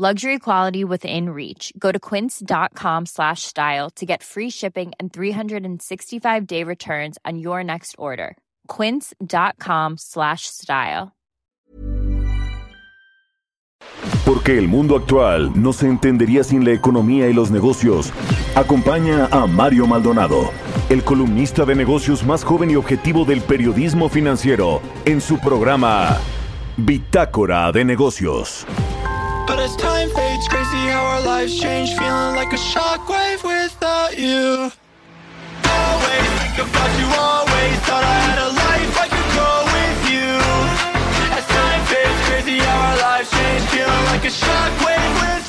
Luxury quality within reach. Go to quince.com slash style to get free shipping and 365-day returns on your next order. quince.com slash style. Porque el mundo actual no se entendería sin la economía y los negocios. Acompaña a Mario Maldonado, el columnista de negocios más joven y objetivo del periodismo financiero, en su programa Bitácora de Negocios. But as time fades, crazy how our lives change. Feeling like a shockwave without you. Always think about you, always thought I had a life I could go with you. As time fades, crazy how our lives change. Feeling like a shockwave without you.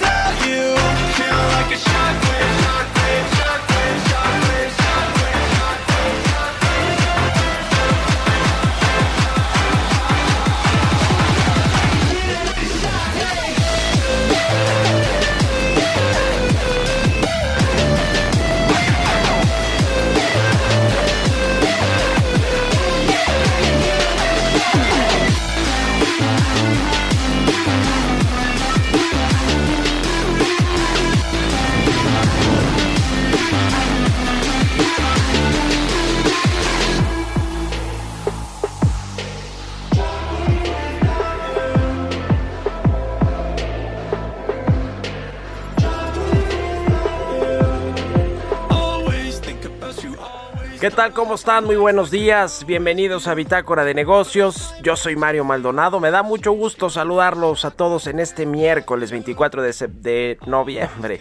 Tal? ¿Cómo están? Muy buenos días. Bienvenidos a Bitácora de Negocios. Yo soy Mario Maldonado. Me da mucho gusto saludarlos a todos en este miércoles 24 de, noviembre.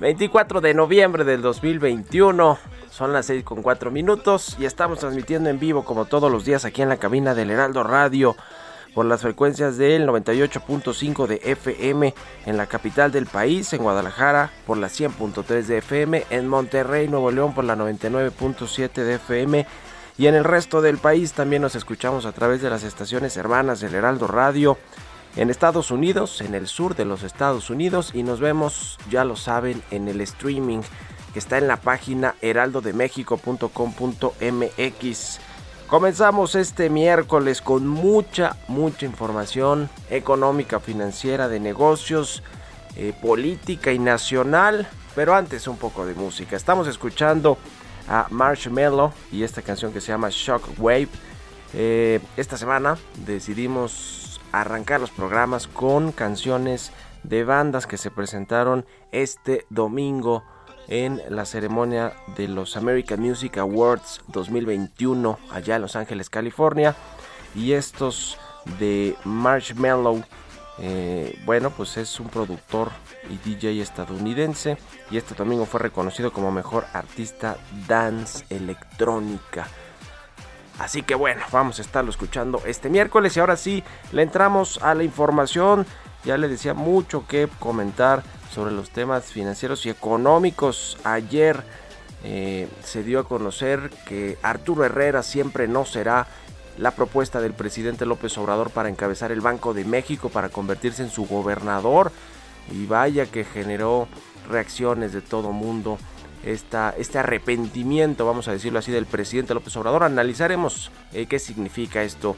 24 de noviembre del 2021. Son las 6 con 4 minutos y estamos transmitiendo en vivo como todos los días aquí en la cabina del Heraldo Radio por las frecuencias del 98.5 de FM en la capital del país, en Guadalajara por la 100.3 de FM, en Monterrey, Nuevo León por la 99.7 de FM y en el resto del país también nos escuchamos a través de las estaciones hermanas del Heraldo Radio en Estados Unidos, en el sur de los Estados Unidos y nos vemos, ya lo saben, en el streaming que está en la página heraldodemexico.com.mx. Comenzamos este miércoles con mucha, mucha información económica, financiera, de negocios, eh, política y nacional. Pero antes un poco de música. Estamos escuchando a Marshmello y esta canción que se llama Shockwave. Eh, esta semana decidimos arrancar los programas con canciones de bandas que se presentaron este domingo en la ceremonia de los American Music Awards 2021 allá en Los Ángeles, California. Y estos de Marshmello, eh, bueno, pues es un productor y DJ estadounidense. Y este domingo fue reconocido como mejor artista dance electrónica. Así que bueno, vamos a estarlo escuchando este miércoles y ahora sí le entramos a la información. Ya le decía mucho que comentar sobre los temas financieros y económicos. Ayer eh, se dio a conocer que Arturo Herrera siempre no será la propuesta del presidente López Obrador para encabezar el Banco de México, para convertirse en su gobernador. Y vaya que generó reacciones de todo mundo esta, este arrepentimiento, vamos a decirlo así, del presidente López Obrador. Analizaremos eh, qué significa esto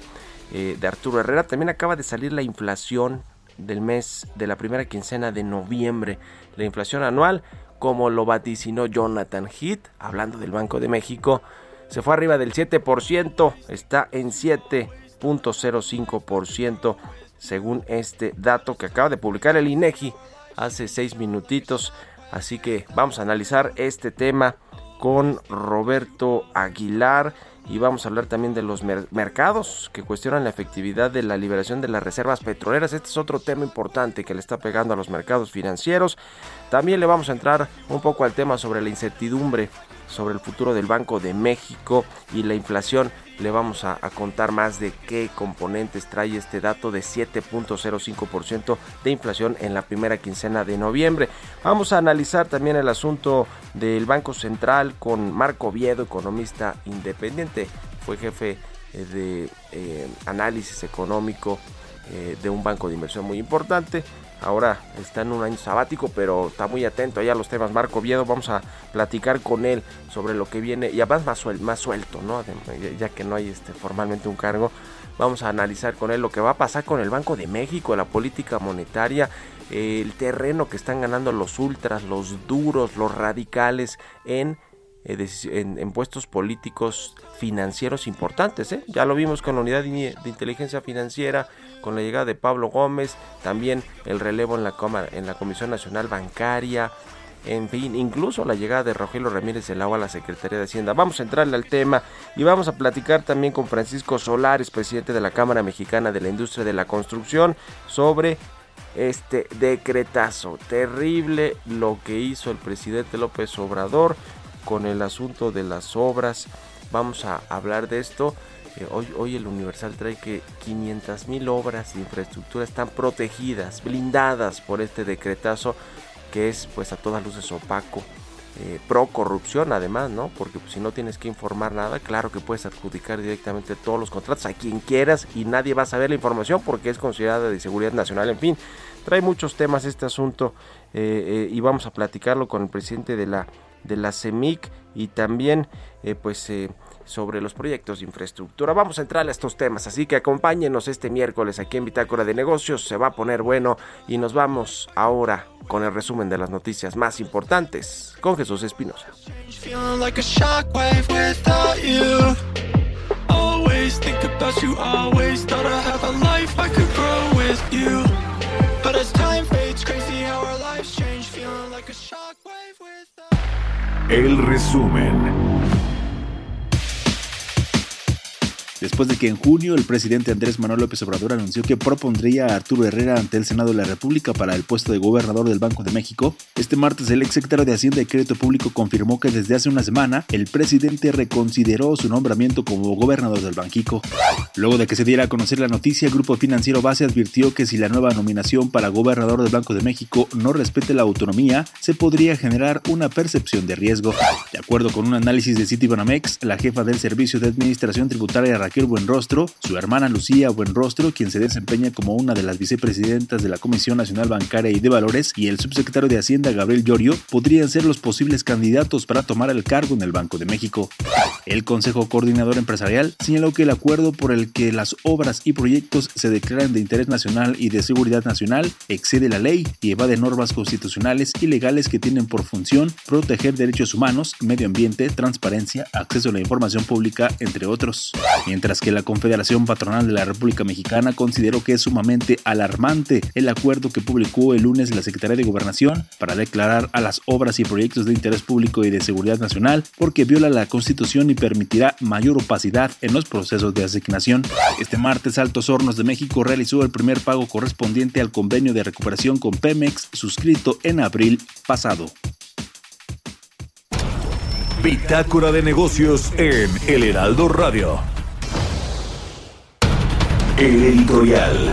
eh, de Arturo Herrera. También acaba de salir la inflación del mes de la primera quincena de noviembre, la inflación anual, como lo vaticinó Jonathan Heath, hablando del Banco de México, se fue arriba del 7%, está en 7.05% según este dato que acaba de publicar el INEGI hace seis minutitos. Así que vamos a analizar este tema con Roberto Aguilar y vamos a hablar también de los mer mercados que cuestionan la efectividad de la liberación de las reservas petroleras. Este es otro tema importante que le está pegando a los mercados financieros. También le vamos a entrar un poco al tema sobre la incertidumbre sobre el futuro del Banco de México y la inflación. Le vamos a, contar más de qué componentes trae este dato de 7.05% de inflación en la primera quincena de noviembre. Vamos a analizar también el asunto del Banco Central con Marco Viedo, economista independiente. Fue jefe eh, de eh, análisis económico eh, de un banco de inversión muy importante. Ahora está en un año sabático, pero está muy atento allá a los temas. Marco Viedo, vamos a platicar con él sobre lo que viene y además más, suelto, ¿no? ya que no hay este, formalmente un cargo. Vamos a analizar con él lo que va a pasar con el Banco de México, la política monetaria, el terreno que están ganando los ultras, los duros, los radicales en eh, puestos políticos financieros importantes. ¿eh? Ya lo vimos con la unidad de, inteligencia financiera, con la llegada de Pablo Gómez, también el relevo en la, en la Comisión Nacional Bancaria, en fin, incluso la llegada de Rogelio Ramírez del Agua a la Secretaría de Hacienda. Vamos a entrarle al tema y vamos a platicar también con Francisco Solares, presidente de la Cámara Mexicana de la Industria de la Construcción, sobre este decretazo terrible lo que hizo el presidente López Obrador con el asunto de las obras. Vamos a hablar de esto. Eh, hoy, hoy el Universal trae que 500 mil obras de infraestructura están protegidas, blindadas por este decretazo que es pues a todas luces opaco. Eh, pro corrupción además, ¿no? Porque pues, si no tienes que informar nada, claro que puedes adjudicar directamente todos los contratos a quien quieras y nadie va a saber la información porque es considerada de seguridad nacional. En fin, trae muchos temas este asunto eh, y vamos a platicarlo con el presidente de la de la CEMIC y también eh, pues eh, sobre los proyectos de infraestructura. Vamos a entrar a estos temas, así que acompáñenos este miércoles aquí en Bitácora de Negocios, se va a poner bueno y nos vamos ahora con el resumen de las noticias más importantes con Jesús Espinosa. El resumen. Después de que en junio el presidente Andrés Manuel López Obrador anunció que propondría a Arturo Herrera ante el Senado de la República para el puesto de gobernador del Banco de México, este martes el exsecretario de Hacienda y Crédito Público confirmó que desde hace una semana el presidente reconsideró su nombramiento como gobernador del Banquico. Luego de que se diera a conocer la noticia, el Grupo Financiero Base advirtió que si la nueva nominación para gobernador del Banco de México no respete la autonomía, se podría generar una percepción de riesgo. De acuerdo con un análisis de Citibanamex, la jefa del Servicio de Administración Tributaria Raquel Buenrostro, su hermana Lucía Buenrostro, quien se desempeña como una de las vicepresidentas de la Comisión Nacional Bancaria y de Valores, y el subsecretario de Hacienda Gabriel Llorio podrían ser los posibles candidatos para tomar el cargo en el Banco de México. El Consejo Coordinador Empresarial señaló que el acuerdo por el que las obras y proyectos se declaran de interés nacional y de seguridad nacional excede la ley y evade normas constitucionales y legales que tienen por función proteger derechos humanos, medio ambiente, transparencia, acceso a la información pública, entre otros mientras que la Confederación Patronal de la República Mexicana consideró que es sumamente alarmante el acuerdo que publicó el lunes la Secretaría de Gobernación para declarar a las obras y proyectos de interés público y de seguridad nacional porque viola la Constitución y permitirá mayor opacidad en los procesos de asignación. Este martes Altos Hornos de México realizó el primer pago correspondiente al convenio de recuperación con Pemex suscrito en abril pasado. Bitácora de negocios en El Heraldo Radio. El editorial.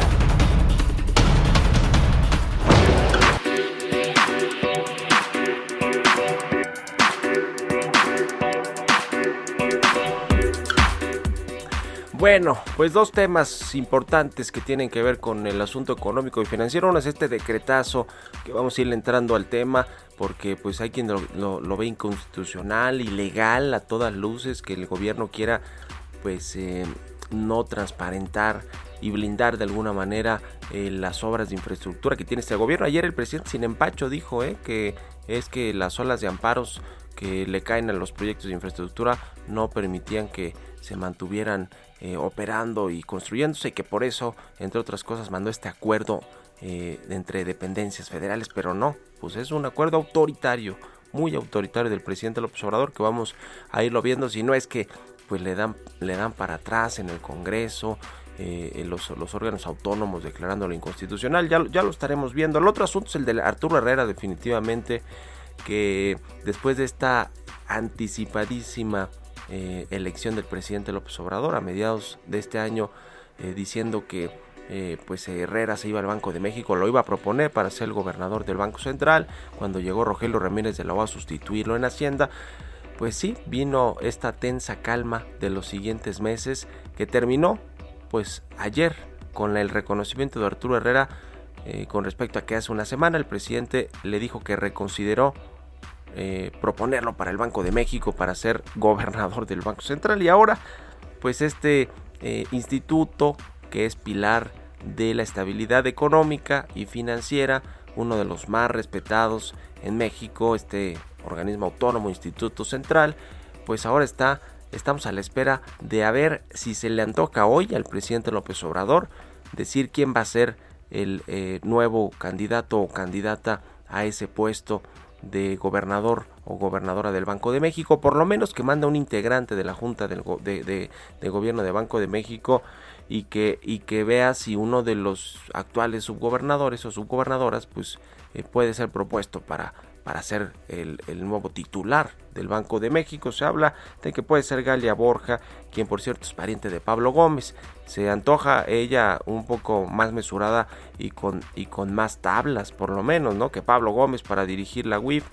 Bueno, pues dos temas importantes que tienen que ver con el asunto económico y financiero. Uno es este decretazo que vamos a ir entrando al tema porque pues hay quien lo, ve inconstitucional, ilegal a todas luces que el gobierno quiera pues eh, no transparentar y blindar de alguna manera eh, las obras de infraestructura que tiene este gobierno. Ayer el presidente sin empacho dijo eh, que es que las olas de amparos que le caen a los proyectos de infraestructura no permitían que se mantuvieran eh, operando y construyéndose y que por eso, entre otras cosas, mandó este acuerdo entre dependencias federales, pero no, pues es un acuerdo autoritario, muy autoritario del presidente López Obrador que vamos a irlo viendo si no es que pues le dan, le dan para atrás en el Congreso, eh, los, los, órganos autónomos declarándolo inconstitucional. Ya, ya lo estaremos viendo. El otro asunto es el de Arturo Herrera, definitivamente, que después de esta anticipadísima eh, elección del presidente López Obrador a mediados de este año eh, diciendo que eh, pues Herrera se iba al Banco de México, lo iba a proponer para ser el gobernador del Banco Central, cuando llegó Rogelio Ramírez de la a sustituirlo en Hacienda, pues sí, vino esta tensa calma de los siguientes meses que terminó pues ayer con el reconocimiento de Arturo Herrera con respecto a que hace una semana el presidente le dijo que reconsideró eh, proponerlo para el Banco de México para ser gobernador del Banco Central. Y ahora pues este eh, instituto que es pilar de la estabilidad económica y financiera, uno de los más respetados en México, este organismo autónomo, Instituto Central, pues ahora está, estamos a la espera de a ver si se le antoca hoy al presidente López Obrador decir quién va a ser el eh, nuevo candidato o candidata a ese puesto de gobernador o gobernadora del Banco de México, por lo menos que manda un integrante de la Junta del de, Gobierno de Banco de México y que, y que vea si uno de los actuales subgobernadores o subgobernadoras pues eh, puede ser propuesto para, para ser el, nuevo titular del Banco de México. Se habla de que puede ser Galia Borja, quien por cierto es pariente de Pablo Gómez. Se antoja ella un poco más mesurada y con, y con más tablas, por lo menos, ¿no? Que Pablo Gómez para dirigir la UIF,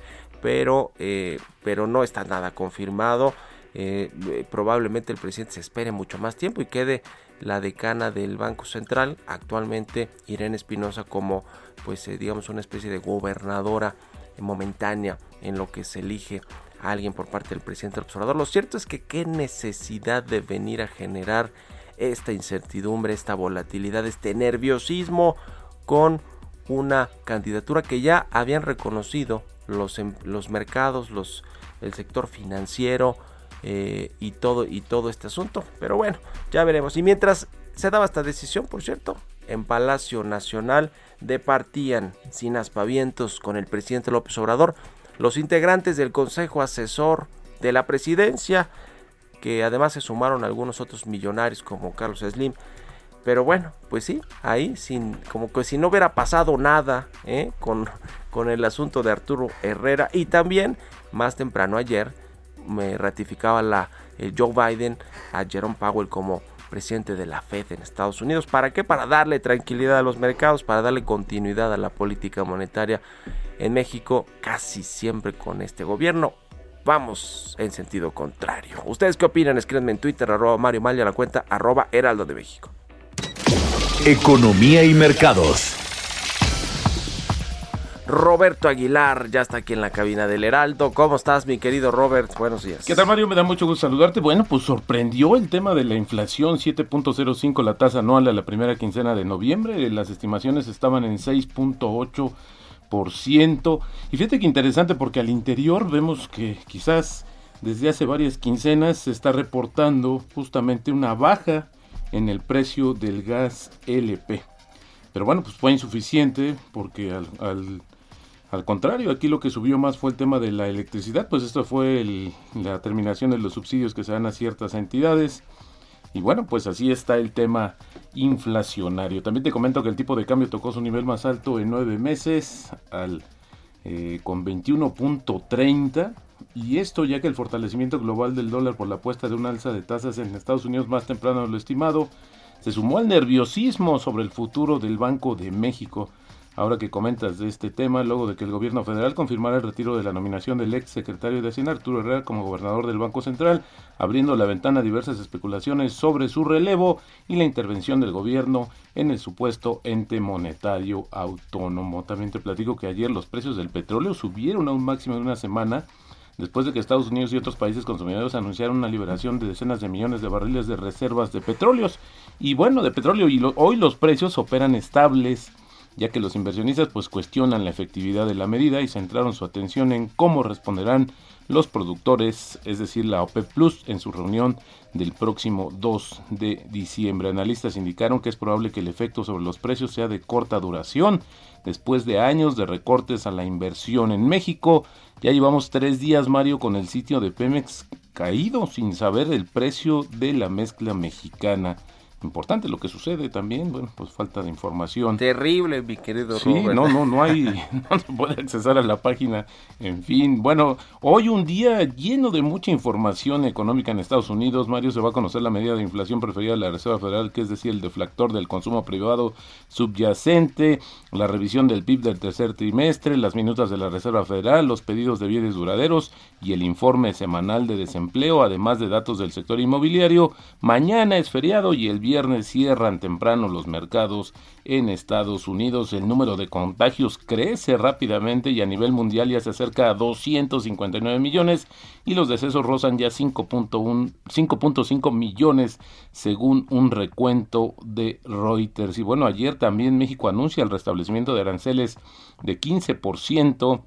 pero, eh, pero no está nada confirmado. Eh, eh, probablemente el presidente se espere mucho más tiempo y quede la decana del Banco Central, actualmente Irene Espinosa como pues digamos una especie de gobernadora momentánea en lo que se elige a alguien por parte del presidente del observador. Lo cierto es que qué necesidad de venir a generar esta incertidumbre, esta volatilidad, este nerviosismo con una candidatura que ya habían reconocido los, em, los mercados, los, el sector financiero eh, y, todo, y todo este asunto. Pero bueno, ya veremos. Y mientras se daba esta decisión, por cierto, en Palacio Nacional departían sin aspavientos con el presidente López Obrador los integrantes del Consejo Asesor de la Presidencia, que además se sumaron algunos otros millonarios como Carlos Slim. Pero bueno, pues sí, ahí sin, como que si no hubiera pasado nada ¿eh? con, con el asunto de Arturo Herrera. Y también, más temprano ayer, me ratificaba la, Joe Biden a Jerome Powell como presidente de la Fed en Estados Unidos. ¿Para qué? Para darle tranquilidad a los mercados, para darle continuidad a la política monetaria en México, casi siempre con este gobierno. Vamos en sentido contrario. ¿Ustedes qué opinan? Escríbanme en Twitter, arroba Mario Malia, la cuenta arroba Heraldo de México. Economía y mercados. Roberto Aguilar ya está aquí en la cabina del Heraldo. ¿Cómo estás, mi querido Robert? Buenos días. ¿Qué tal, Mario? Me da mucho gusto saludarte. Bueno, pues sorprendió el tema de la inflación, 7.05 la tasa anual a la primera quincena de noviembre. Las estimaciones estaban en 6.8%. Y fíjate que interesante porque al interior vemos que quizás desde hace varias quincenas se está reportando justamente una baja en el precio del gas LP. Pero bueno, pues fue insuficiente porque al al contrario, aquí lo que subió más fue el tema de la electricidad, pues esto fue la terminación de los subsidios que se dan a ciertas entidades. Y bueno, pues así está el tema inflacionario. También te comento que el tipo de cambio tocó su nivel más alto en nueve meses, al, eh, con 21.30. Y esto ya que el fortalecimiento global del dólar por la apuesta de un alza de tasas en Estados Unidos más temprano de lo estimado, se sumó al nerviosismo sobre el futuro del Banco de México. Ahora que comentas de este tema, luego de que el gobierno federal confirmara el retiro de la nominación del ex secretario de Hacienda, Arturo Herrera, como gobernador del Banco Central, abriendo la ventana a diversas especulaciones sobre su relevo y la intervención del gobierno en el supuesto ente monetario autónomo. También te platico que ayer los precios del petróleo subieron a un máximo de una semana después de que Estados Unidos y otros países consumidores anunciaron una liberación de decenas de millones de barriles de reservas de petróleos. Y bueno, de petróleo, y hoy los precios operan estables ya que los inversionistas pues cuestionan la efectividad de la medida y centraron su atención en cómo responderán los productores, es decir, la OPEP Plus, en su reunión del próximo 2 de diciembre. Analistas indicaron que es probable que el efecto sobre los precios sea de corta duración. Después de años de recortes a la inversión en México, ya llevamos tres días, Mario, con el sitio de Pemex caído sin saber el precio de la mezcla mexicana. Importante lo que sucede también, bueno, pues falta de información. Terrible, mi querido Sí, no, no, no hay, no se puede accesar a la página, en fin. Bueno, hoy un día lleno de mucha información económica en Estados Unidos, Mario, se va a conocer la medida de inflación preferida de la Reserva Federal, que es decir, el deflactor del consumo privado subyacente, la revisión del PIB del tercer trimestre, las minutas de la Reserva Federal, los pedidos de bienes duraderos y el informe semanal de desempleo, además de datos del sector inmobiliario. Mañana es feriado y el viernes cierran temprano los mercados en Estados Unidos. El número de contagios crece rápidamente y a nivel mundial ya se acerca a 259 millones y los decesos rozan ya 5.5 millones según un recuento de Reuters. Y bueno, ayer también México anuncia el restablecimiento de aranceles de 15%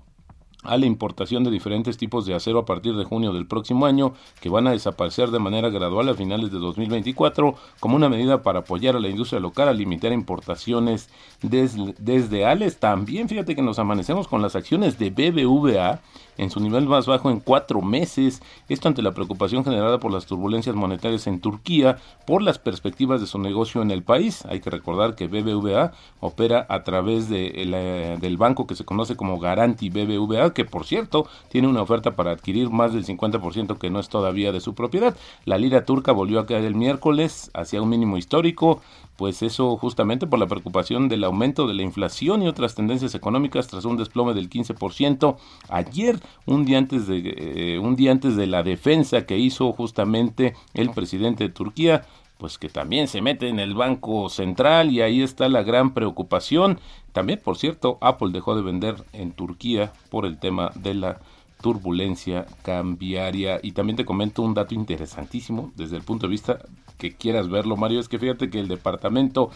a la importación de diferentes tipos de acero a partir de junio del próximo año, que van a desaparecer de manera gradual a finales de 2024, como una medida para apoyar a la industria local a limitar importaciones desde Ales. También fíjate que nos amanecemos con las acciones de BBVA en su nivel más bajo en cuatro meses, esto ante la preocupación generada por las turbulencias monetarias en Turquía por las perspectivas de su negocio en el país. Hay que recordar que BBVA opera a través de del banco que se conoce como Garanti BBVA, que por cierto tiene una oferta para adquirir más del 50% que no es todavía de su propiedad. La lira turca volvió a caer el miércoles hacia un mínimo histórico, pues eso justamente por la preocupación del aumento de la inflación y otras tendencias económicas tras un desplome del 15% ayer, un día antes de eh, un día antes de la defensa que hizo justamente el presidente de Turquía, pues que también se mete en el Banco Central y ahí está la gran preocupación. También, por cierto, Apple dejó de vender en Turquía por el tema de la turbulencia cambiaria. Y también te comento un dato interesantísimo desde el punto de vista que quieras verlo, Mario, es que fíjate que el Departamento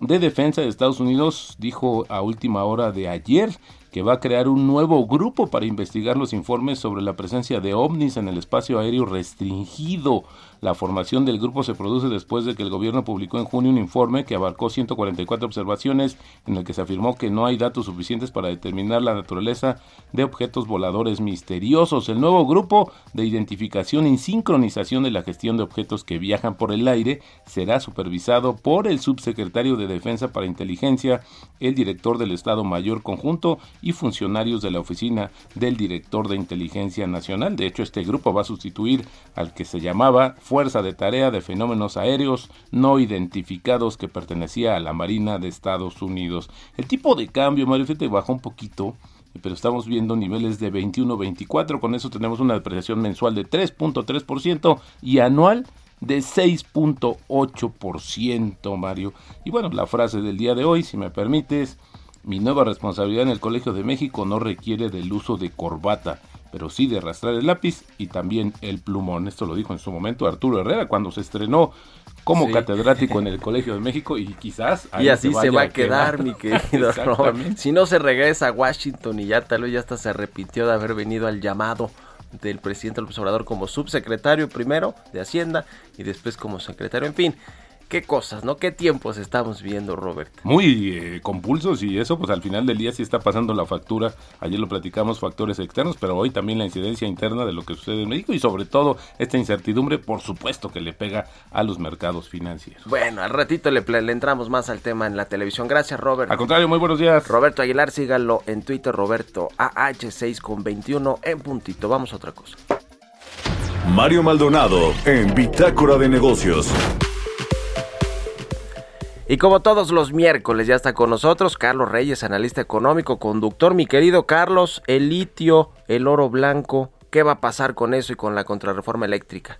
de Defensa de Estados Unidos dijo a última hora de ayer que va a crear un nuevo grupo para investigar los informes sobre la presencia de ovnis en el espacio aéreo restringido la formación del grupo se produce después de que el gobierno publicó en junio un informe que abarcó 144 observaciones en el que se afirmó que no hay datos suficientes para determinar la naturaleza de objetos voladores misteriosos. El nuevo grupo de identificación y sincronización de la gestión de objetos que viajan por el aire será supervisado por el subsecretario de Defensa para Inteligencia, el director del Estado Mayor Conjunto y funcionarios de la oficina del director de Inteligencia Nacional. De hecho, este grupo va a sustituir al que se llamaba Fuerza de Tarea de Fenómenos Aéreos No Identificados que pertenecía a la Marina de Estados Unidos. El tipo de cambio, Mario, te bajó un poquito pero estamos viendo niveles de 21-24, con eso tenemos una depreciación mensual de 3.3% y anual de 6.8%, Mario. Y bueno, la frase del día de hoy, si me permites, mi nueva responsabilidad en el Colegio de México no requiere del uso de corbata pero sí de arrastrar el lápiz y también el plumón. Esto lo dijo en su momento Arturo Herrera cuando se estrenó como catedrático en el Colegio de México y quizás y así se, va a quedar, mi querido Si no se regresa a Washington y ya tal vez ya hasta se repitió de haber venido al llamado del presidente López Obrador como subsecretario primero de Hacienda y después como secretario, en fin qué cosas, ¿no? ¿Qué tiempos estamos viendo, Robert? Muy eh, compulsos y eso, pues al final del día sí está pasando la factura. Ayer lo platicamos, factores externos, pero hoy también la incidencia interna de lo que sucede en México y sobre todo esta incertidumbre, por supuesto que le pega a los mercados financieros. Bueno, al ratito le, le entramos más al tema en la televisión. Gracias, Robert. Al contrario, muy buenos días. Roberto Aguilar, síganlo en Twitter, Roberto AH6 con 21 en puntito. Vamos a otra cosa. Mario Maldonado en Bitácora de Negocios. Y como todos los miércoles ya está con nosotros Carlos Reyes, analista económico, conductor. Mi querido Carlos, el litio, el oro blanco, ¿qué va a pasar con eso y con la contrarreforma eléctrica?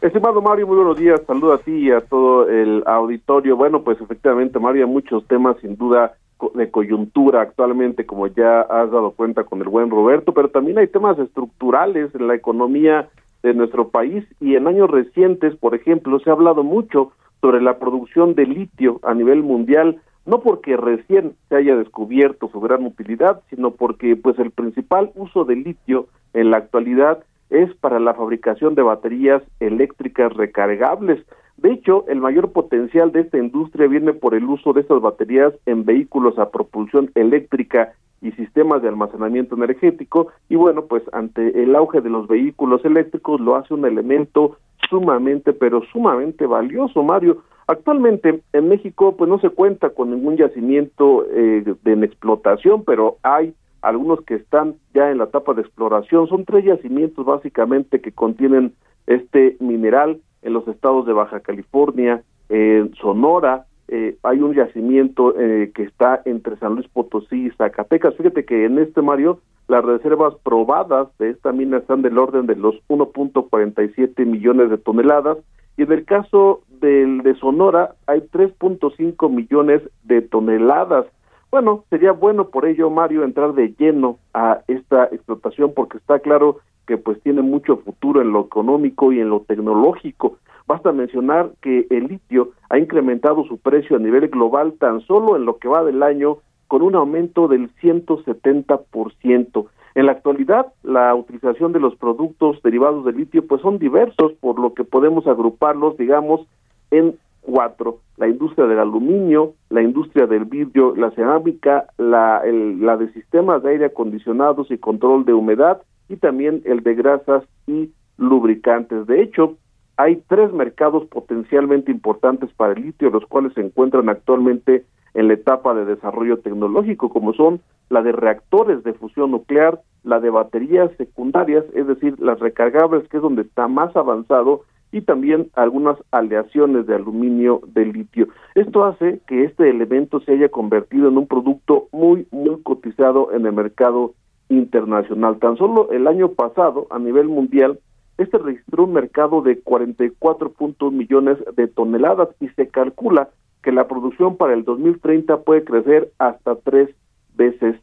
Estimado Mario, muy buenos días. Saludo a ti y a todo el auditorio. Bueno, pues efectivamente, Mario, muchos temas sin duda de coyuntura actualmente, como ya has dado cuenta con el buen Roberto, pero también hay temas estructurales en la economía de nuestro país y en años recientes, por ejemplo, se ha hablado mucho sobre la producción de litio a nivel mundial, no porque recién se haya descubierto su gran utilidad, sino porque pues el principal uso de litio en la actualidad es para la fabricación de baterías eléctricas recargables. De hecho, el mayor potencial de esta industria viene por el uso de estas baterías en vehículos a propulsión eléctrica y sistemas de almacenamiento energético y bueno, pues ante el auge de los vehículos eléctricos lo hace un elemento sumamente, pero sumamente valioso, Mario. Actualmente en México pues no se cuenta con ningún yacimiento eh, de en explotación, pero hay algunos que están ya en la etapa de exploración. Son tres yacimientos básicamente que contienen este mineral en los estados de Baja California, en Sonora, eh, hay un yacimiento eh, que está entre San Luis Potosí y Zacatecas. Fíjate que en este Mario las reservas probadas de esta mina están del orden de los 1.47 millones de toneladas y en el caso del de Sonora hay 3.5 millones de toneladas. Bueno, sería bueno por ello, Mario, entrar de lleno a esta explotación porque está claro que pues tiene mucho futuro en lo económico y en lo tecnológico. Basta mencionar que el litio ha incrementado su precio a nivel global tan solo en lo que va del año con un aumento del 170%. En la actualidad, la utilización de los productos derivados del litio pues son diversos, por lo que podemos agruparlos, digamos, en cuatro. La industria del aluminio, la industria del vidrio, la cerámica, la, la de sistemas de aire acondicionados y control de humedad y también el de grasas y lubricantes. De hecho, hay tres mercados potencialmente importantes para el litio, los cuales se encuentran actualmente en la etapa de desarrollo tecnológico, como son la de reactores de fusión nuclear, la de baterías secundarias, es decir, las recargables, que es donde está más avanzado, y también algunas aleaciones de aluminio de litio. Esto hace que este elemento se haya convertido en un producto muy, muy cotizado en el mercado internacional. Tan solo el año pasado, a nivel mundial, este registró un mercado de 44 millones de toneladas y se calcula que la producción para el 2030 puede crecer hasta tres veces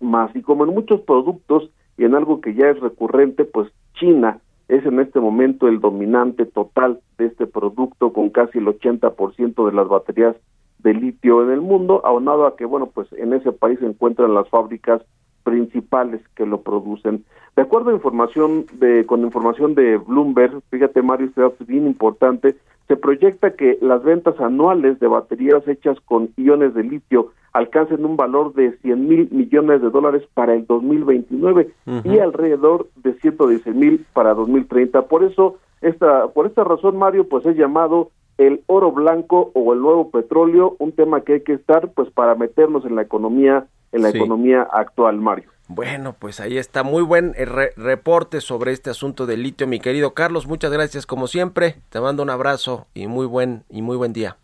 más. Y como en muchos productos y en algo que ya es recurrente, pues China es en este momento el dominante total de este producto con casi el 80% de las baterías de litio en el mundo, aunado a que, bueno, pues en ese país se encuentran las fábricas principales que lo producen. De acuerdo a información de, con información de Bloomberg, fíjate Mario, este dato es bien importante, se proyecta que las ventas anuales de baterías hechas con iones de litio alcancen un valor de 100 mil millones de dólares para el 2029 y alrededor de 110 mil para 2030. Por eso, esta, por esta razón, Mario, pues es llamado el oro blanco o el nuevo petróleo, un tema que hay que estar pues para meternos en la economía en la economía actual, Mario. Bueno, pues ahí está muy buen eh, reporte sobre este asunto del litio, mi querido Carlos. Muchas gracias como siempre. Te mando un abrazo y muy buen y muy buen día.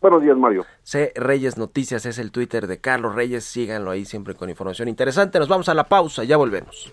Buenos días, Mario. C Reyes Noticias es el Twitter de Carlos Reyes. Síganlo ahí siempre con información interesante. Nos vamos a la pausa, ya volvemos.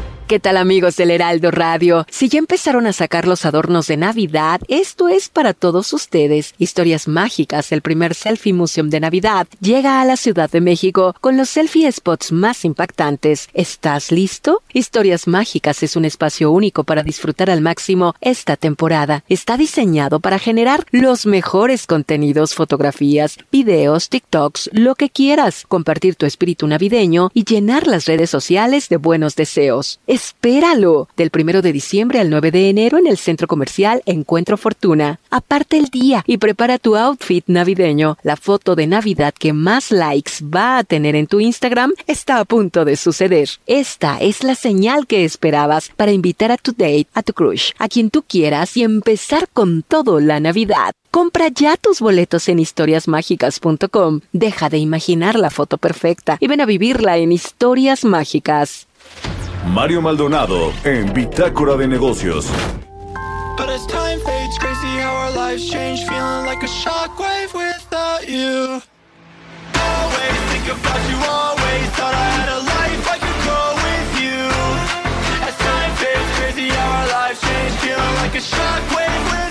¿Qué tal amigos del Heraldo Radio? Si ya empezaron a sacar los adornos de Navidad, esto es para todos ustedes. Historias Mágicas, el primer selfie museum de Navidad, llega a la Ciudad de México con los selfie spots más impactantes. ¿Estás listo? Historias Mágicas es un espacio único para disfrutar al máximo esta temporada. Está diseñado para generar los mejores contenidos, fotografías, videos, TikToks, lo que quieras, compartir tu espíritu navideño y llenar las redes sociales de buenos deseos. Espéralo. Del primero de diciembre al 9 de enero en el centro comercial Encuentro Fortuna. Aparte el día y prepara tu outfit navideño. La foto de Navidad que más likes va a tener en tu Instagram está a punto de suceder. Esta es la señal que esperabas para invitar a tu date, a tu crush, a quien tú quieras y empezar con todo la Navidad. Compra ya tus boletos en historiasmágicas.com. Deja de imaginar la foto perfecta y ven a vivirla en Historias Mágicas. Mario Maldonado en Bitácora de Negocios. But as time fades, crazy how our lives change. Feeling like a shockwave without you. Always think about you, always thought I had a life I could go with you. As time fades, crazy how our lives change. Feeling like a shockwave without you.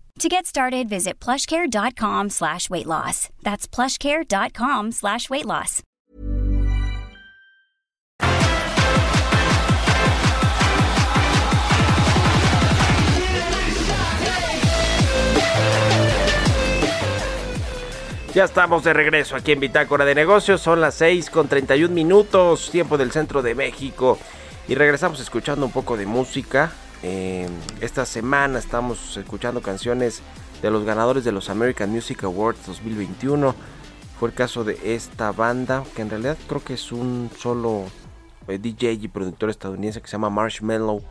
To get started, visit plushcare.com slash weight loss. That's plushcare.com slash weight loss. Ya estamos de regreso aquí en Bitácora de Negocios. Son las 6 con 31 minutos, tiempo del centro de México. Y regresamos escuchando un poco de música. Eh, esta semana estamos escuchando canciones de los ganadores de los American Music Awards 2021. Fue el caso de esta banda, que en realidad creo que es un solo eh, DJ y productor estadounidense que se llama Marshmallow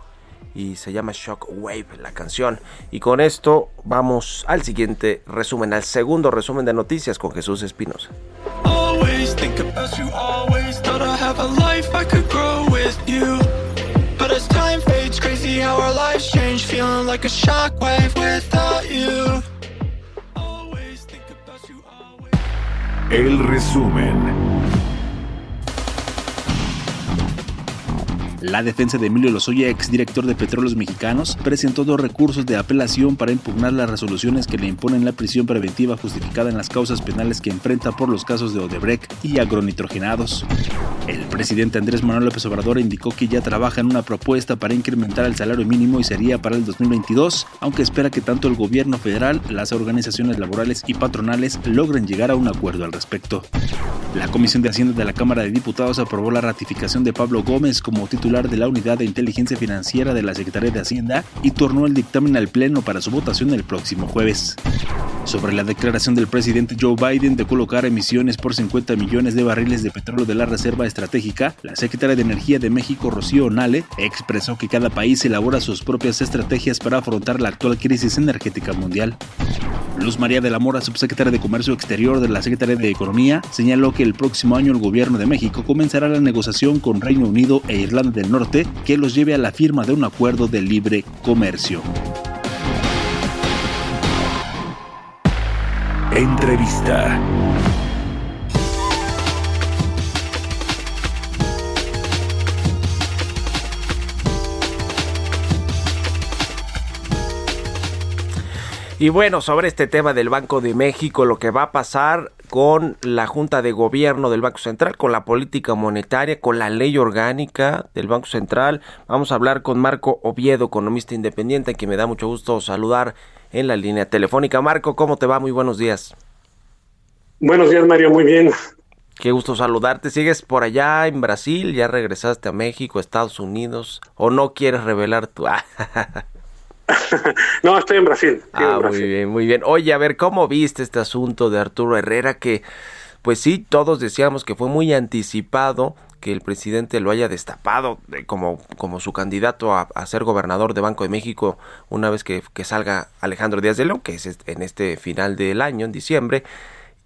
y se llama Shockwave la canción. Y con esto vamos al siguiente resumen, al segundo resumen de noticias con Jesús Espinosa. Crazy how our lives change, feeling like a shockwave without you. Always think about you, always. El resumen. La defensa de Emilio Lozoya, exdirector de Petróleos Mexicanos, presentó dos recursos de apelación para impugnar las resoluciones que le imponen la prisión preventiva justificada en las causas penales que enfrenta por los casos de Odebrecht y agronitrogenados. El presidente Andrés Manuel López Obrador indicó que ya trabaja en una propuesta para incrementar el salario mínimo y sería para el 2022, aunque espera que tanto el gobierno federal, las organizaciones laborales y patronales logren llegar a un acuerdo al respecto. La Comisión de Hacienda de la Cámara de Diputados aprobó la ratificación de Pablo Gómez como titular de la Unidad de Inteligencia Financiera de la Secretaría de Hacienda y tornó el dictamen al Pleno para su votación el próximo jueves. Sobre la declaración del presidente Joe Biden de colocar emisiones por 50 millones de barriles de petróleo de la Reserva Estratégica, la secretaria de Energía de México, Rocío Nale, expresó que cada país elabora sus propias estrategias para afrontar la actual crisis energética mundial. Luz María de la Mora, subsecretaria de Comercio Exterior de la Secretaría de Economía, señaló que el próximo año el gobierno de México comenzará la negociación con Reino Unido e Irlanda del Norte que los lleve a la firma de un acuerdo de libre comercio. Entrevista. Y bueno, sobre este tema del Banco de México, lo que va a pasar con la Junta de Gobierno del Banco Central, con la política monetaria, con la ley orgánica del Banco Central. Vamos a hablar con Marco Oviedo, economista independiente, que me da mucho gusto saludar en la línea telefónica. Marco, ¿cómo te va? Muy buenos días. Buenos días, Mario, muy bien. Qué gusto saludarte. ¿Sigues por allá en Brasil? ¿Ya regresaste a México, Estados Unidos? ¿O no quieres revelar tu... no, estoy en Brasil. ah, muy bien, muy bien. Oye, a ver, ¿cómo viste este asunto de Arturo Herrera? Que, pues sí, todos decíamos que fue muy anticipado que el presidente lo haya destapado como, como su candidato a, a, ser gobernador de Banco de México una vez que, que salga Alejandro Díaz de León, que es en este final del año, en diciembre.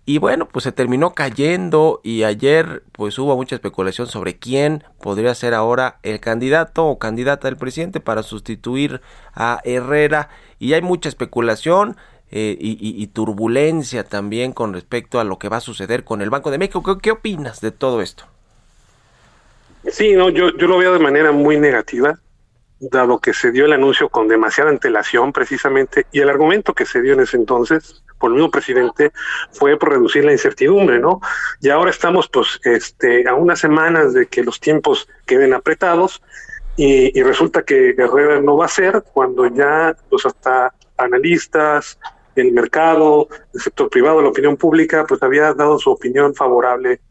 Y bueno, pues se terminó cayendo y ayer pues hubo mucha especulación sobre quién podría ser ahora el candidato o candidata del presidente para sustituir a Herrera y hay mucha especulación eh, y, turbulencia también con respecto a lo que va a suceder con el Banco de México. ¿Qué, qué opinas de todo esto? Sí, no, yo, yo lo veo de manera muy negativa dado que se dio el anuncio con demasiada antelación precisamente y el argumento que se dio en ese entonces por el mismo presidente fue por reducir la incertidumbre, ¿no? Y ahora estamos pues este a unas semanas de que los tiempos queden apretados y, y resulta que Herrera no va a ser cuando ya pues hasta analistas, el mercado, el sector privado, la opinión pública pues había dado su opinión favorable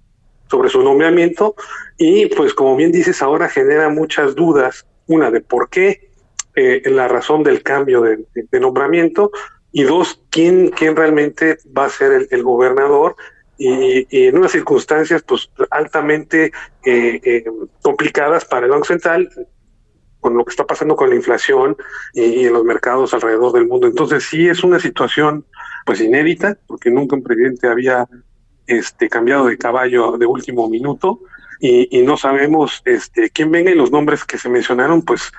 sobre su nombramiento y pues como bien dices ahora genera muchas dudas una de por qué eh, la razón del cambio de, de, de, nombramiento y dos, quién, quién realmente va a ser el, el gobernador y, en unas circunstancias pues altamente eh, eh, complicadas para el Banco Central con lo que está pasando con la inflación y, y, en los mercados alrededor del mundo. Entonces sí es una situación pues inédita porque nunca un presidente había este cambiado de caballo de último minuto y, y, no sabemos este quién venga y los nombres que se mencionaron, pues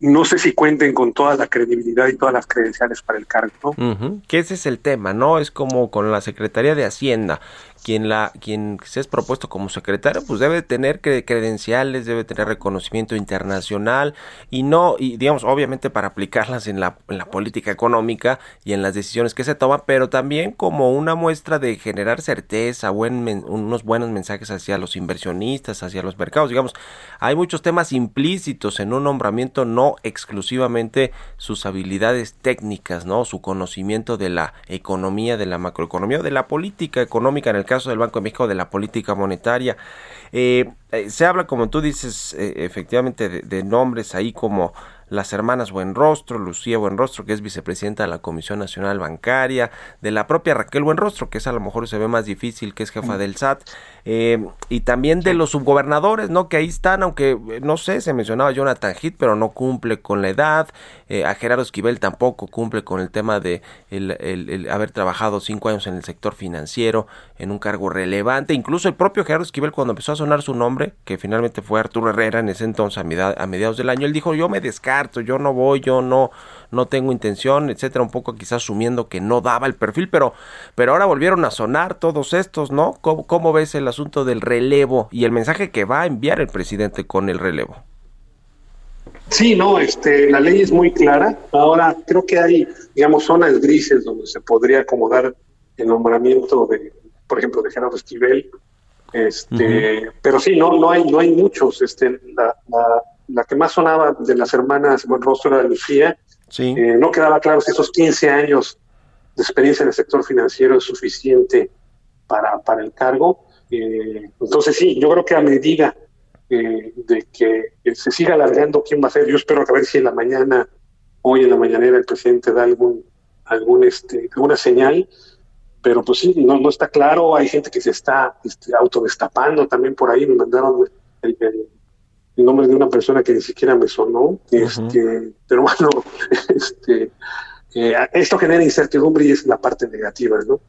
no sé si cuenten con toda la credibilidad y todas las credenciales para el cargo. Que ese es el tema, ¿no? Es como con la Secretaría de Hacienda quien la quien se es propuesto como secretario pues debe tener credenciales debe tener reconocimiento internacional y no y digamos obviamente para aplicarlas en la, en la política económica y en las decisiones que se toman pero también como una muestra de generar certeza buen unos buenos mensajes hacia los inversionistas hacia los mercados. Digamos hay muchos temas implícitos en un nombramiento no exclusivamente sus habilidades técnicas no su conocimiento de la economía de la macroeconomía de la política económica en el caso del Banco de México de la política monetaria. Eh, eh, se habla, como tú dices, eh, efectivamente de, nombres ahí como las hermanas Buenrostro, Lucía Buenrostro, que es vicepresidenta de la Comisión Nacional Bancaria, de la propia Raquel Buenrostro, que es a lo mejor se ve más difícil, que es jefa del SAT, eh, y también de los subgobernadores, ¿no? Que ahí están, aunque eh, no sé, se mencionaba Jonathan Heath, pero no cumple con la edad, eh, a Gerardo Esquivel tampoco cumple con el tema de el, haber trabajado cinco años en el sector financiero, en un cargo relevante, incluso el propio Gerardo Esquivel cuando empezó a sonar su nombre, que finalmente fue Arturo Herrera en ese entonces a, a mediados del año, él dijo yo me descarto, yo no voy, yo no, no tengo intención, etcétera, un poco quizás asumiendo que no daba el perfil, pero, pero ahora volvieron a sonar todos estos, ¿no? ¿Cómo, cómo ves el asunto del relevo y el mensaje que va a enviar el presidente con el relevo? Sí, no, este, la ley es muy clara. Ahora creo que hay, digamos, zonas grises donde se podría acomodar el nombramiento de, por ejemplo, de Gerardo Esquivel. Este, pero sí, no, no hay, no hay muchos. Este, la, la, que más sonaba de las hermanas Buen Rostro era Lucía, Sí. Eh, no quedaba claro si esos 15 años de experiencia en el sector financiero es suficiente para, para el cargo. Eh, entonces sí, yo creo que a medida eh, de que se siga alargando quién va a ser, yo espero que a ver si en la mañana, hoy en la mañanera el presidente da algún, algún este, alguna señal, pero pues sí, no, no está claro, hay gente que se está este, autodestapando también por ahí, me mandaron el el nombre de una persona que ni siquiera me sonó, este, pero bueno, este, eh, esto genera incertidumbre y es la parte negativa, ¿no?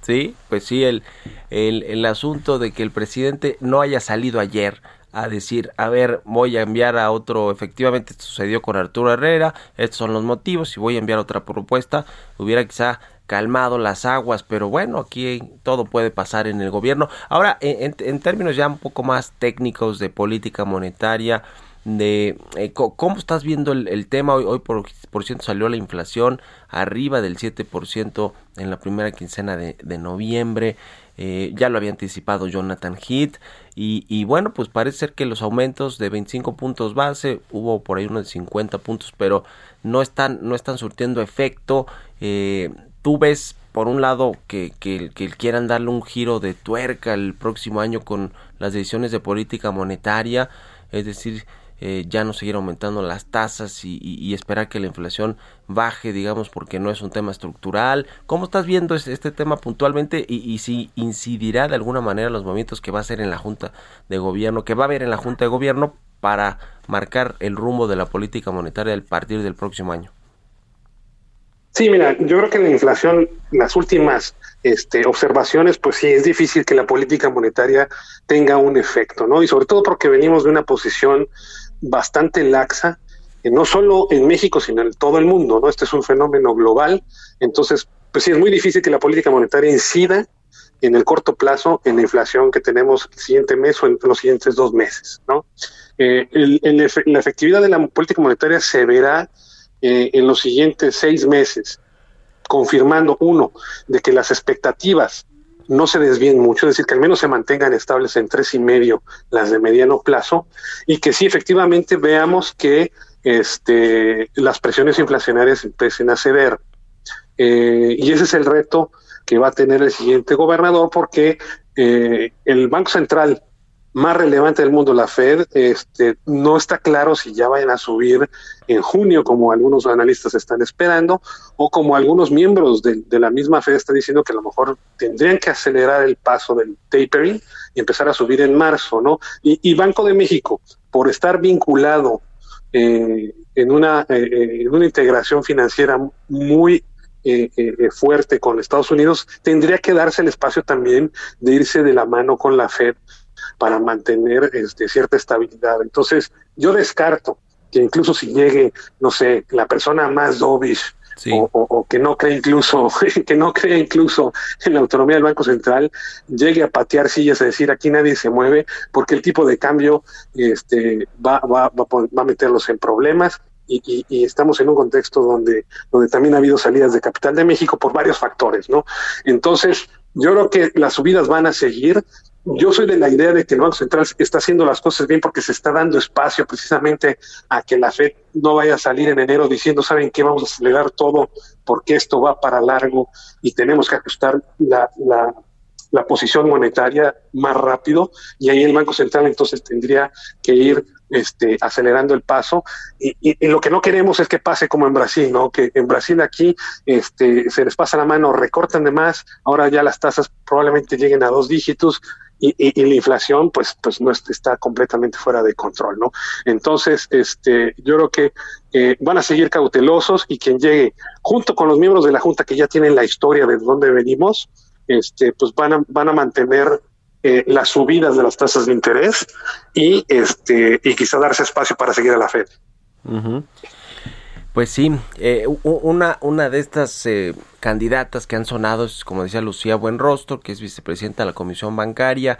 Sí, pues sí, el, el, el asunto de que el presidente no haya salido ayer a decir, a ver, voy a enviar a otro, efectivamente esto sucedió con Arturo Herrera, estos son los motivos y voy a enviar otra propuesta, hubiera quizá calmado las aguas, pero bueno, aquí todo puede pasar en el gobierno. Ahora, en, términos ya un poco más técnicos de política monetaria, de eh, cómo estás viendo el, tema hoy, hoy por, por ciento salió la inflación arriba del 7% en la primera quincena de, noviembre. Eh, ya lo había anticipado Jonathan Heath y, y, bueno pues parece ser que los aumentos de 25 puntos base hubo por ahí unos de 50 puntos pero no están no están surtiendo efecto. Eh, tú ves por un lado que, que, quieran darle un giro de tuerca el próximo año con las decisiones de política monetaria, es decir, eh, ya no seguir aumentando las tasas y, esperar que la inflación baje, digamos, porque no es un tema estructural. ¿Cómo estás viendo este, tema puntualmente y, si incidirá de alguna manera los movimientos que va a hacer en la Junta de Gobierno, que va a haber en la Junta de Gobierno para marcar el rumbo de la política monetaria a partir del próximo año? Sí, mira, yo creo que la inflación, las últimas este, observaciones, pues sí, es difícil que la política monetaria tenga un efecto, ¿no? Y sobre todo porque venimos de una posición bastante laxa, eh, no solo en México, sino en todo el mundo, ¿no? Este es un fenómeno global, entonces, pues sí, es muy difícil que la política monetaria incida en el corto plazo en la inflación que tenemos el siguiente mes o en los siguientes dos meses, ¿no? Eh, la efectividad de la política monetaria se verá eh, en los siguientes seis meses, confirmando, uno, de que las expectativas no se desvíen mucho, es decir, que al menos se mantengan estables en tres y medio las de mediano plazo, y que sí efectivamente veamos que este, las presiones inflacionarias empiecen a ceder. Eh, y ese es el reto que va a tener el siguiente gobernador, porque eh, el Banco Central más relevante del mundo, la Fed, este, no está claro si ya vayan a subir en junio, como algunos analistas están esperando, o como algunos miembros de, la misma Fed están diciendo que a lo mejor tendrían que acelerar el paso del tapering y empezar a subir en marzo, ¿no? Y, Banco de México, por estar vinculado eh, en, una, eh, eh, en una integración financiera muy fuerte con Estados Unidos, tendría que darse el espacio también de irse de la mano con la Fed para mantener este, cierta estabilidad. Entonces, yo descarto que incluso si llegue, no sé, la persona más dovish o, que no cree incluso que no cree incluso en la autonomía del Banco Central llegue a patear sillas a decir aquí nadie se mueve porque el tipo de cambio este va va, va, va a meterlos en problemas y, y, estamos en un contexto donde, donde también ha habido salidas de capital de México por varios factores, ¿no? Entonces, yo creo que las subidas van a seguir. Yo soy de la idea de que el Banco Central está haciendo las cosas bien porque se está dando espacio precisamente a que la Fed no vaya a salir en enero diciendo, ¿saben qué? Vamos a acelerar todo porque esto va para largo y tenemos que ajustar la, la, la posición monetaria más rápido y ahí el Banco Central entonces tendría que ir este, acelerando el paso y, y, lo que no queremos es que pase como en Brasil, ¿no? Que en Brasil aquí este, se les pasa la mano, recortan de más, ahora ya las tasas probablemente lleguen a dos dígitos y, la inflación pues pues no está completamente fuera de control no entonces este yo creo que eh, van a seguir cautelosos y quien llegue junto con los miembros de la junta que ya tienen la historia de dónde venimos este, pues van a, van a mantener eh, las subidas de las tasas de interés y, este, y quizá darse espacio para seguir a la Fed. Pues sí, eh, una, una de estas eh, candidatas que han sonado es, como decía Lucía Buenrostro, que es vicepresidenta de la Comisión Bancaria,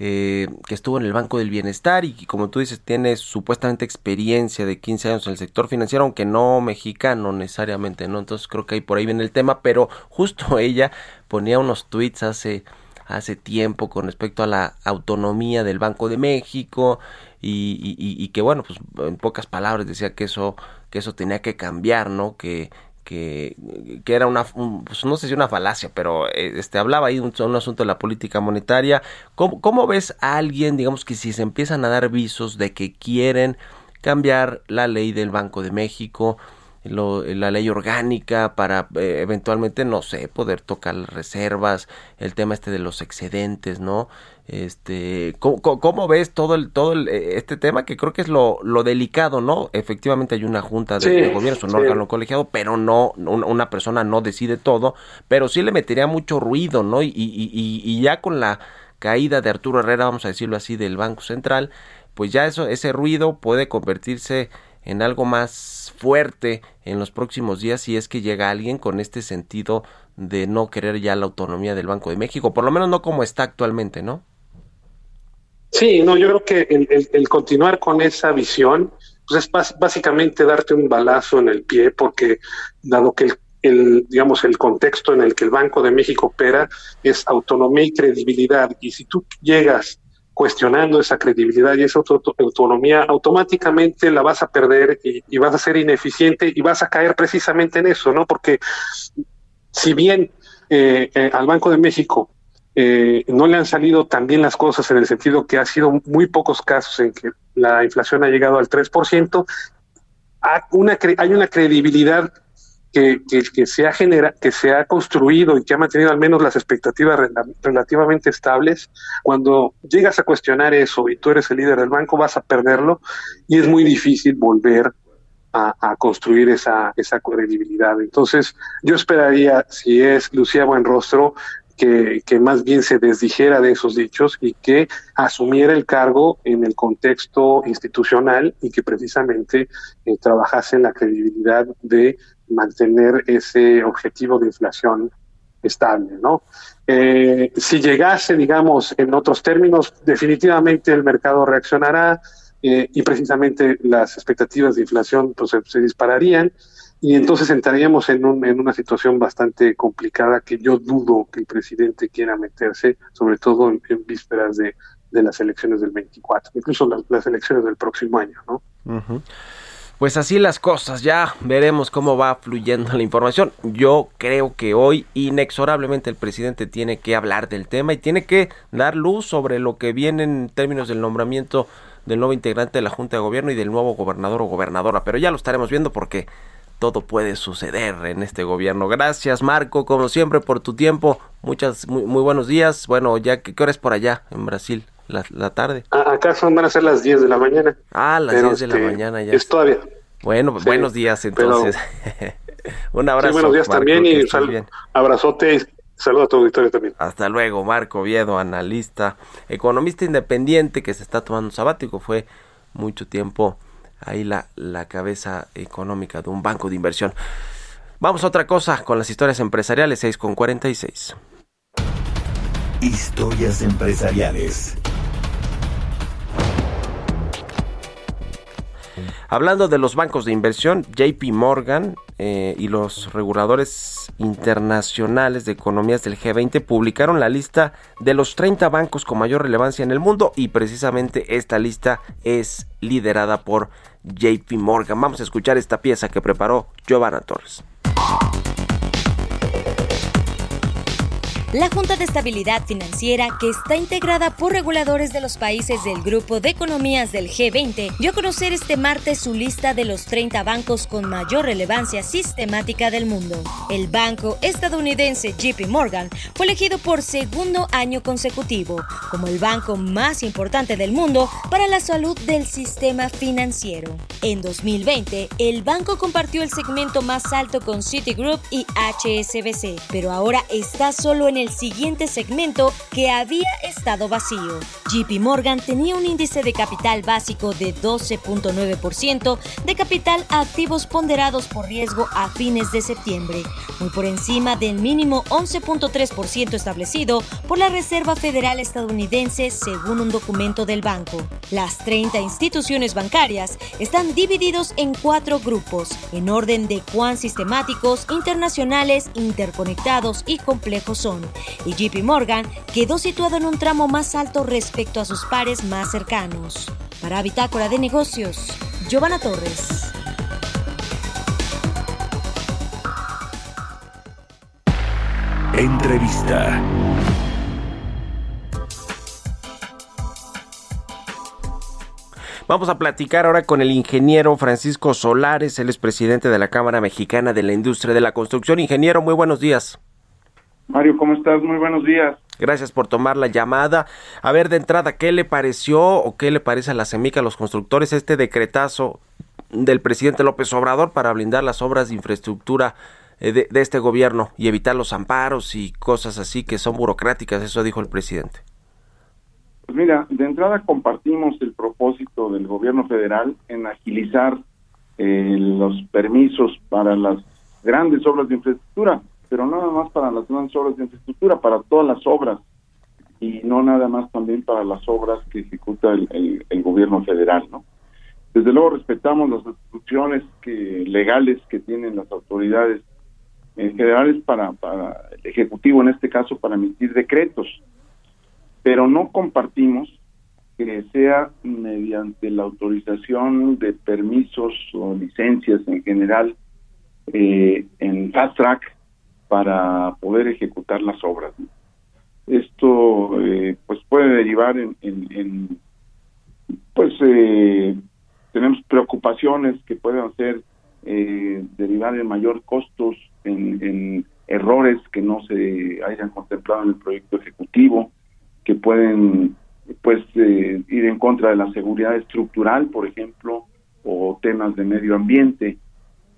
eh, que estuvo en el Banco del Bienestar y como tú dices tiene supuestamente experiencia de 15 años en el sector financiero, aunque no mexicano necesariamente, ¿no? Entonces creo que ahí por ahí viene el tema, pero justo ella ponía unos tweets hace hace tiempo con respecto a la autonomía del Banco de México y, que bueno pues en pocas palabras decía que eso que eso tenía que cambiar no que que, que era una, pues no sé si una falacia, pero eh, este hablaba ahí un, un asunto de la política monetaria. ¿Cómo, ¿Cómo ves a alguien, digamos que si se empiezan a dar visos de que quieren cambiar la ley del Banco de México, la ley orgánica para eh, eventualmente, no sé, poder tocar las reservas, el tema este de los excedentes, ¿no? Este, ¿cómo, ves todo el, todo eh, este tema que creo que es lo, lo delicado, ¿no? Efectivamente hay una junta de, gobierno, es un órgano colegiado, pero no, una persona no decide todo, pero sí le metería mucho ruido, ¿no? Y, y, y, y ya con la caída de Arturo Herrera, vamos a decirlo así, del Banco Central, pues ya eso, ese ruido puede convertirse en algo más fuerte en los próximos días si es que llega alguien con este sentido de no querer ya la autonomía del Banco de México, por lo menos no como está actualmente, ¿no? Sí, no, yo creo que el, continuar con esa visión pues es básicamente darte un balazo en el pie porque dado que el, digamos el contexto en el que el Banco de México opera es autonomía y credibilidad y si tú llegas cuestionando esa credibilidad y esa autonomía, automáticamente la vas a perder y, vas a ser ineficiente y vas a caer precisamente en eso, ¿no? Porque si bien eh, eh, al Banco de México eh, no le han salido tan bien las cosas en el sentido que ha sido muy pocos casos en que la inflación ha llegado al 3%, una, hay una credibilidad que, que, se ha genera, que se ha construido y que ha mantenido al menos las expectativas relativamente estables, cuando llegas a cuestionar eso y tú eres el líder del banco, vas a perderlo y es muy difícil volver a, construir esa, esa credibilidad. Entonces, yo esperaría, si es Lucía Buenrostro, que, que, más bien se desdijera de esos dichos y que asumiera el cargo en el contexto institucional y que precisamente eh, trabajase en la credibilidad de mantener ese objetivo de inflación estable, ¿no? Eh, si llegase, digamos, en otros términos, definitivamente el mercado reaccionará eh, y precisamente las expectativas de inflación pues, se, dispararían y entonces entraríamos en, un, en una situación bastante complicada que yo dudo que el presidente quiera meterse, sobre todo en, vísperas de, las elecciones del 24, incluso las, elecciones del próximo año, ¿no? Pues así las cosas, ya veremos cómo va fluyendo la información. Yo creo que hoy inexorablemente el presidente tiene que hablar del tema y tiene que dar luz sobre lo que viene en términos del nombramiento del nuevo integrante de la Junta de Gobierno y del nuevo gobernador o gobernadora. Pero ya lo estaremos viendo porque todo puede suceder en este gobierno. Gracias Marco, como siempre, por tu tiempo. Muchas, muy, buenos días. Bueno, ya, ¿qué hora es por allá en Brasil? La, tarde. Acá son, van a ser las 10 de la mañana. Ah, las 10 de la este, mañana ya. Es todavía. Bueno, buenos días entonces. Un abrazo. buenos días también y sal, abrazote y saludo a tu auditorio también. Hasta luego, Marco Viedo, analista, economista independiente que se está tomando sabático. Fue mucho tiempo ahí la, la cabeza económica de un banco de inversión. Vamos a otra cosa con las historias empresariales 6 con 46. Historias empresariales. Hablando de los bancos de inversión, JP Morgan eh, y los reguladores internacionales de economías del G20 publicaron la lista de los 30 bancos con mayor relevancia en el mundo y precisamente esta lista es liderada por JP Morgan. Vamos a escuchar esta pieza que preparó Giovanna Torres. La Junta de Estabilidad Financiera, que está integrada por reguladores de los países del Grupo de Economías del G20, dio a conocer este martes su lista de los 30 bancos con mayor relevancia sistemática del mundo. El banco estadounidense JP Morgan fue elegido por segundo año consecutivo como el banco más importante del mundo para la salud del sistema financiero. En 2020, el banco compartió el segmento más alto con Citigroup y HSBC, pero ahora está solo en el siguiente segmento que había estado vacío. JP Morgan tenía un índice de capital básico de 12.9% de capital a activos ponderados por riesgo a fines de septiembre, muy por encima del mínimo 11.3% establecido por la Reserva Federal estadounidense según un documento del banco. Las 30 instituciones bancarias están divididos en cuatro grupos, en orden de cuán sistemáticos, internacionales, interconectados y complejos son y JP Morgan quedó situado en un tramo más alto respecto a sus pares más cercanos. Para Bitácora de Negocios, Giovanna Torres. Entrevista. Vamos a platicar ahora con el ingeniero Francisco Solares, él es presidente de la Cámara Mexicana de la Industria de la Construcción. Ingeniero, muy buenos días. Mario, ¿cómo estás? Muy buenos días. Gracias por tomar la llamada. A ver, de entrada, ¿qué le pareció o qué le parece a la CEMICA, a los constructores, este decretazo del presidente López Obrador para blindar las obras de infraestructura eh, de, de, este gobierno y evitar los amparos y cosas así que son burocráticas? Eso dijo el presidente. Pues mira, de entrada compartimos el propósito del gobierno federal en agilizar eh, los permisos para las grandes obras de infraestructura pero nada más para las grandes obras de infraestructura, para todas las obras y no nada más también para las obras que ejecuta el, el, gobierno federal, ¿no? Desde luego respetamos las instrucciones que, legales que tienen las autoridades en general para, para el Ejecutivo, en este caso, para emitir decretos, pero no compartimos que sea mediante la autorización de permisos o licencias en general eh, en fast track para poder ejecutar las obras. Esto eh, pues puede derivar en, en, pues eh, tenemos preocupaciones que pueden ser eh, derivar en mayor costos, en, en, errores que no se hayan contemplado en el proyecto ejecutivo, que pueden pues eh, ir en contra de la seguridad estructural, por ejemplo, o temas de medio ambiente.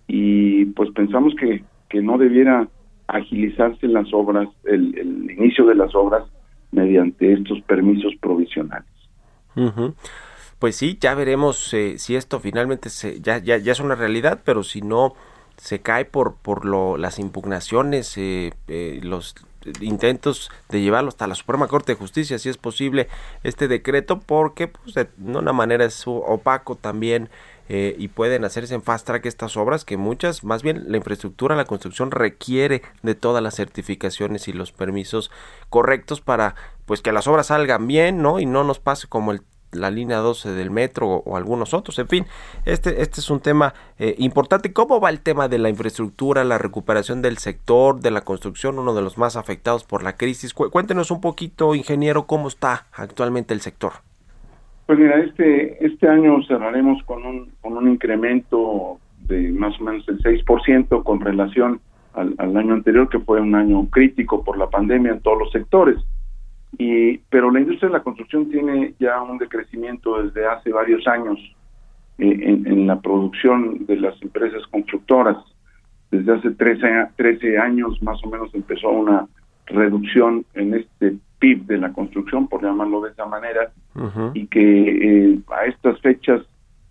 Y pues pensamos que, que no debiera agilizarse las obras, el, inicio de las obras mediante estos permisos provisionales. Pues sí, ya veremos eh, si esto finalmente se, ya, ya, ya es una realidad, pero si no se cae por, por lo, las impugnaciones, eh, eh, los intentos de llevarlo hasta la Suprema Corte de Justicia, si es posible, este decreto, porque pues, de una manera es opaco también eh, y pueden hacerse en fast track estas obras que muchas, más bien la infraestructura, la construcción requiere de todas las certificaciones y los permisos correctos para pues que las obras salgan bien, ¿no? Y no nos pase como el la línea 12 del metro o, algunos otros. En fin, este, este es un tema eh, importante. ¿Cómo va el tema de la infraestructura, la recuperación del sector, de la construcción, uno de los más afectados por la crisis? cuéntenos un poquito, ingeniero, cómo está actualmente el sector. Pues mira, este, este año cerraremos con un, con un incremento de más o menos el 6% con relación al, año anterior, que fue un año crítico por la pandemia en todos los sectores. Y, pero la industria de la construcción tiene ya un decrecimiento desde hace varios años eh, en, en, la producción de las empresas constructoras. Desde hace 13, 13 años más o menos empezó una reducción en este PIB de la construcción, por llamarlo de esa manera, uh -huh. y que eh, a estas fechas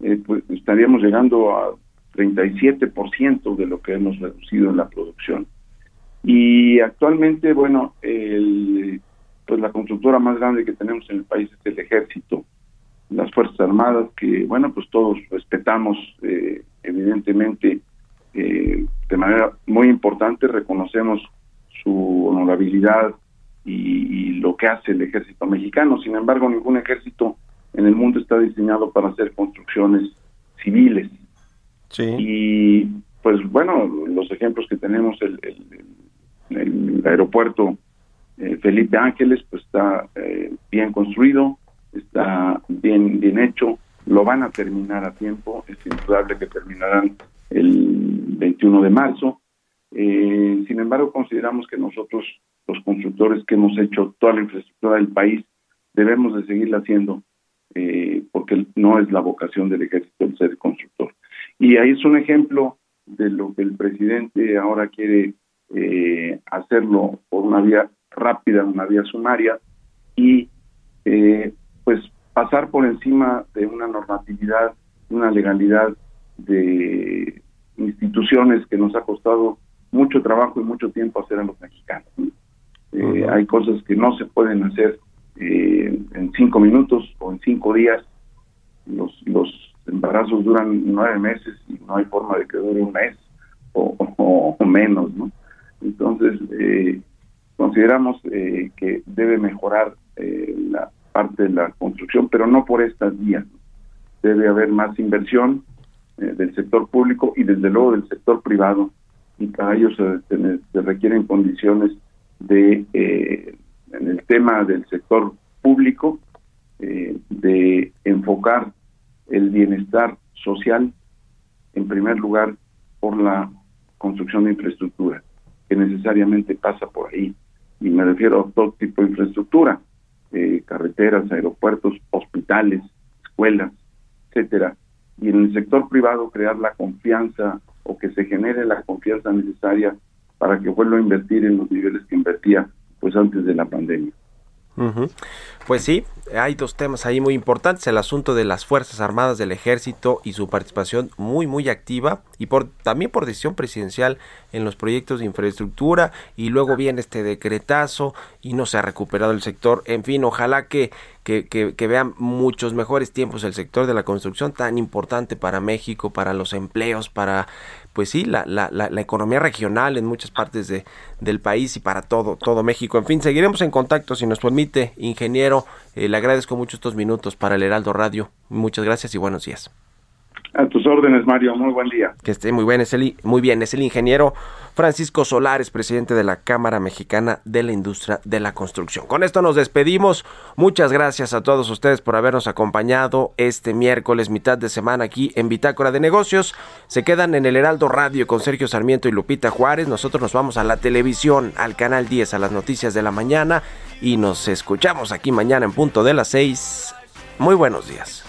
eh, pues, estaríamos llegando a 37% de lo que hemos reducido en la producción. Y actualmente, bueno, el, pues la constructora más grande que tenemos en el país es el ejército, las Fuerzas Armadas, que, bueno, pues todos respetamos, eh, evidentemente, eh, de manera muy importante, reconocemos su honorabilidad y, lo que hace el ejército mexicano. Sin embargo, ningún ejército en el mundo está diseñado para hacer construcciones civiles. Sí. Y pues bueno, los ejemplos que tenemos, el, el, aeropuerto eh, Felipe Ángeles, pues está eh, bien construido, está bien, bien hecho, lo van a terminar a tiempo, es indudable que terminarán el 21 de marzo. Eh, sin embargo, consideramos que nosotros, los constructores que hemos hecho toda la infraestructura del país, debemos de seguirla haciendo, eh, porque no es la vocación del ejército el ser constructor. Y ahí es un ejemplo de lo que el presidente ahora quiere eh, hacerlo por una vía rápida, una vía sumaria, y pues pasar por encima de una normatividad, una legalidad de instituciones que nos ha costado mucho trabajo y mucho tiempo hacer a los mexicanos. Eh, hay cosas que no se pueden hacer eh, en cinco minutos o en cinco días. Los, los embarazos duran nueve meses y no hay forma de que dure un mes o, menos, ¿no? Entonces, eh, consideramos que debe mejorar la parte de la construcción, pero no por estas vías. Debe haber más inversión, eh, del sector público y desde luego del sector privado y para ello se, requieren condiciones de eh, en el tema del sector público eh, de enfocar el bienestar social en primer lugar por la construcción de infraestructura que necesariamente pasa por ahí. Y me refiero a todo tipo de infraestructura carreteras aeropuertos hospitales escuelas etcétera. Y en el sector privado crear la confianza o que se genere la confianza necesaria para que vuelva a invertir en los niveles que invertía pues antes de la pandemia. Pues sí, hay dos temas ahí muy importantes, el asunto de las Fuerzas Armadas del Ejército y su participación muy muy activa y por también por decisión presidencial en los proyectos de infraestructura y luego viene este decretazo y no se ha recuperado el sector, en fin, ojalá que que, que, vean muchos mejores tiempos el sector de la construcción tan importante para México, para los empleos, para pues sí, la, la, la, economía regional en muchas partes de, del país y para todo, todo México. En fin, seguiremos en contacto si nos permite, ingeniero. Eh, le agradezco mucho estos minutos para el Heraldo Radio. Muchas gracias y buenos días. A tus órdenes, Mario. Muy buen día. Que esté muy bien. Es el, muy bien. Es el ingeniero Francisco Solares, presidente de la Cámara Mexicana de la Industria de la Construcción. Con esto nos despedimos. Muchas gracias a todos ustedes por habernos acompañado este miércoles, mitad de semana aquí en Bitácora de Negocios. Se quedan en el Heraldo Radio con Sergio Sarmiento y Lupita Juárez. Nosotros nos vamos a la televisión, al canal 10, a las noticias de la mañana y nos escuchamos aquí mañana en punto de las 6. Muy buenos días.